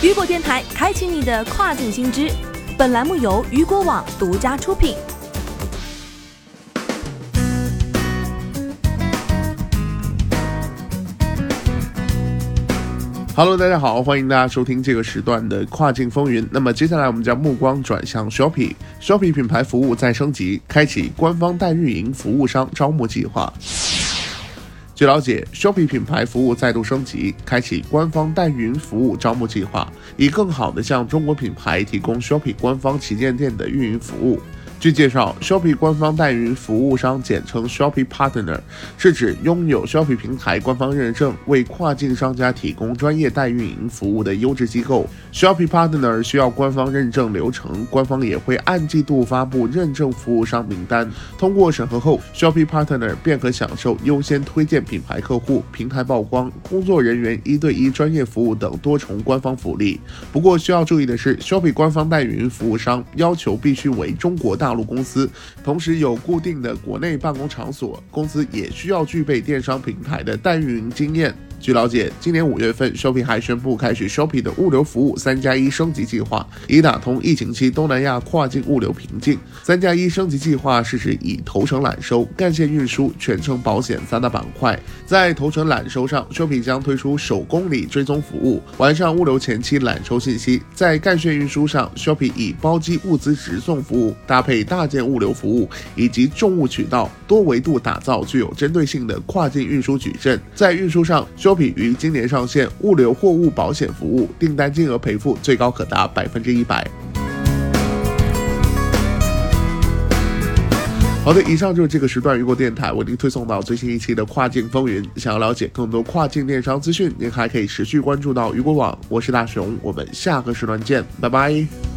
雨果电台开启你的跨境新知。本栏目由雨果网独家出品。Hello，大家好，欢迎大家收听这个时段的跨境风云。那么接下来我们将目光转向 Shopee，Shopee 品牌服务再升级，开启官方代运营服务商招募计划。据了解，Shopee 品牌服务再度升级，开启官方代运营服务招募计划，以更好地向中国品牌提供 Shopee 官方旗舰店的运营服务。据介绍，Shopee 官方代运营服务商简称 Shopee Partner，是指拥有 Shopee 平台官方认证，为跨境商家提供专业代运营服务的优质机构。Shopee Partner 需要官方认证流程，官方也会按季度发布认证服务商名单。通过审核后，Shopee Partner 便可享受优先推荐品牌客户、平台曝光、工作人员一对一专业服务等多重官方福利。不过需要注意的是，Shopee 官方代运营服务商要求必须为中国大。大陆公司，同时有固定的国内办公场所，公司也需要具备电商平台的代运营经验。据了解，今年五月份，Shopee 还宣布开始 Shopee 的物流服务三加一升级计划，以打通疫情期东南亚跨境物流瓶颈。三加一升级计划是指以头程揽收、干线运输、全程保险三大板块。在头程揽收上，Shopee 将推出手公里追踪服务，完善物流前期揽收信息；在干线运输上，Shopee 以包机物资直送服务搭配大件物流服务以及重物渠道，多维度打造具有针对性的跨境运输矩阵。在运输上，Shopee 于今年上线物流货物保险服务，订单金额赔付最高可达百分之一百。好的，以上就是这个时段雨果电台为您推送到最新一期的跨境风云。想要了解更多跨境电商资讯，您还可以持续关注到雨果网。我是大熊，我们下个时段见，拜拜。